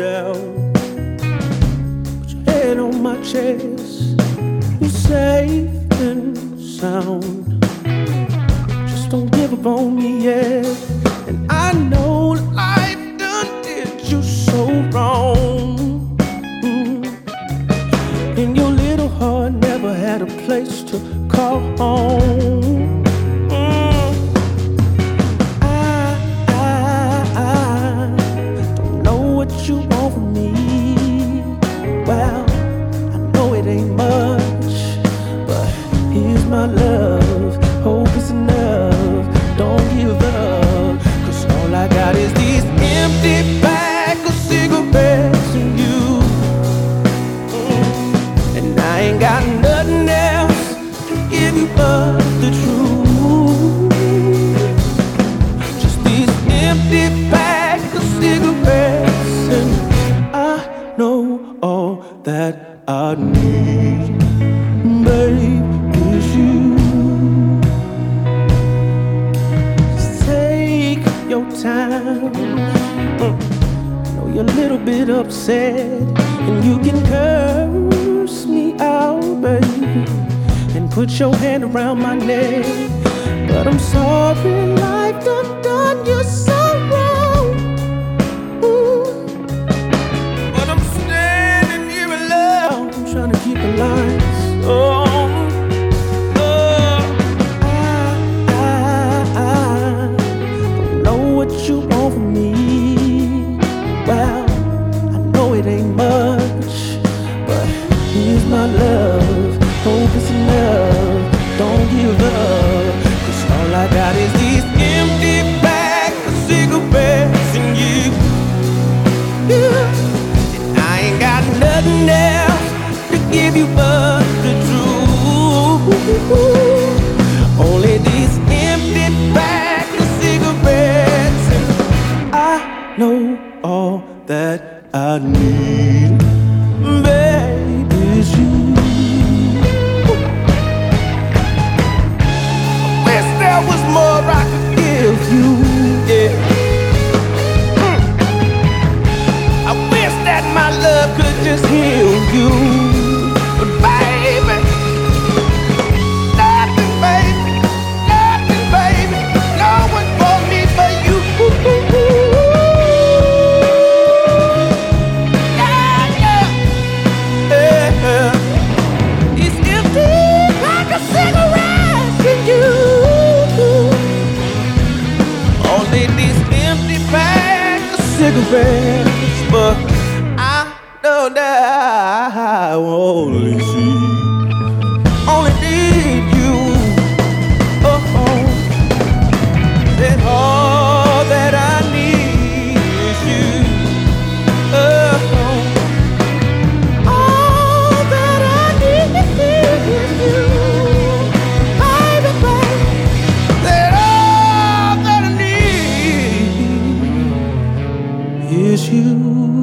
down. Put your head on my chest, you're safe and sound. Just don't give up on me yet. And I know life done did you so wrong. Mm. And your little heart never had a place to call home. These empty bags of cigarettes and you. And I ain't got nothing else to give you but the truth. Just these empty bags of cigarettes, and I know all that I need, your time. Mm. Know you're a little bit upset, and you can curse me out, baby, and put your hand around my neck. But I'm sorry, life done done you so wrong. Ooh. But I'm standing here alone, I'm trying to keep the lights. Oh, here's my love. Hope it's enough. Don't give up, cause all I got is these empty bags of cigarettes and you. And I ain't got nothing else to give you but the truth. Could just heal you. But baby, nothing, baby, nothing, baby. No one me but you. Yeah, yeah. Yeah. These empty pack of cigarettes and you. Only empty packs of cigarettes, I only see, only need you. Oh, oh. that all that I need is you. Oh, all that I need is you. Everything that all that I need is you.